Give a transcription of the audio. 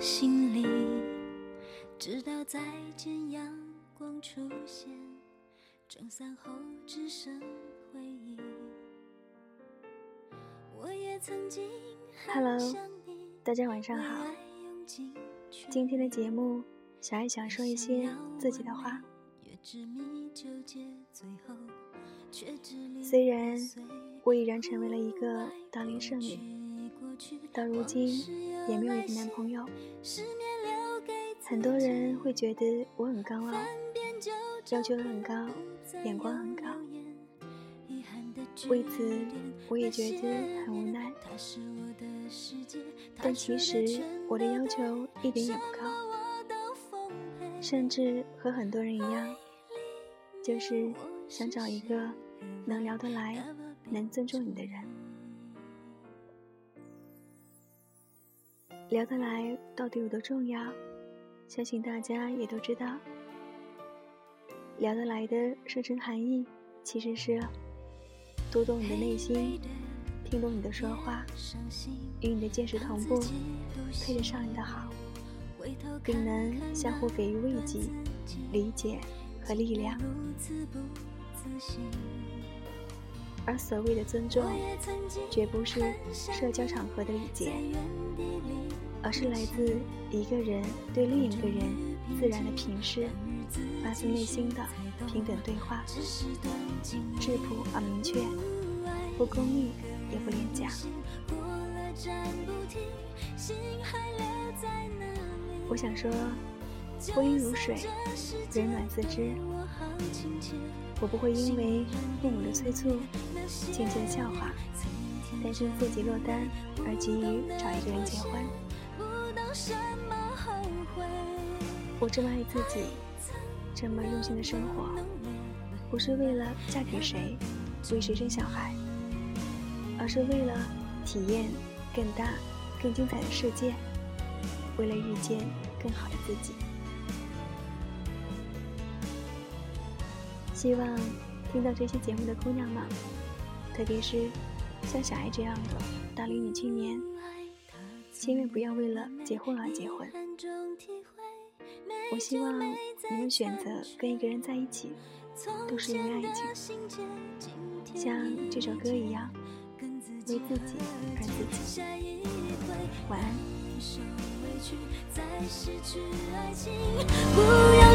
心里，直到再见阳光出现，后只剩回忆。我也曾经 Hello，大家晚上好。今天的节目，小爱想说一些自己的话。虽然我已然成为了一个大龄剩女，到如今也没有一个男朋友。很多人会觉得我很高傲，要求很高，眼光很高。为此，我也觉得很无奈。但其实我的要求一点也不高，甚至和很多人一样，就是想找一个能聊得来、能尊重你的人。聊得来到底有多重要？相信大家也都知道。聊得来的深层含义，其实是读懂你的内心，听懂你的说话，与你的见识同步，配得上你的好，并能相互给予慰藉、理解和力量。而所谓的尊重，绝不是社交场合的礼节，而是来自一个人对另一个人自然的平视，发自内心的平等对话，质朴而明确，不功利也不廉价。我想说，婚姻如水，冷暖自知。我不会因为父母的催促、亲戚的笑话、担心自己落单而急于找一个人结婚。我这么爱自己，这么用心的生活，不是为了嫁给谁、为谁生小孩，而是为了体验更大、更精彩的世界，为了遇见更好的自己。希望听到这期节目的姑娘们，特别是像小爱这样的大龄女青年，千万不要为了结婚而结婚。我希望你们选择跟一个人在一起，都是因为爱情，像这首歌一样，为自己而自己。晚安。不要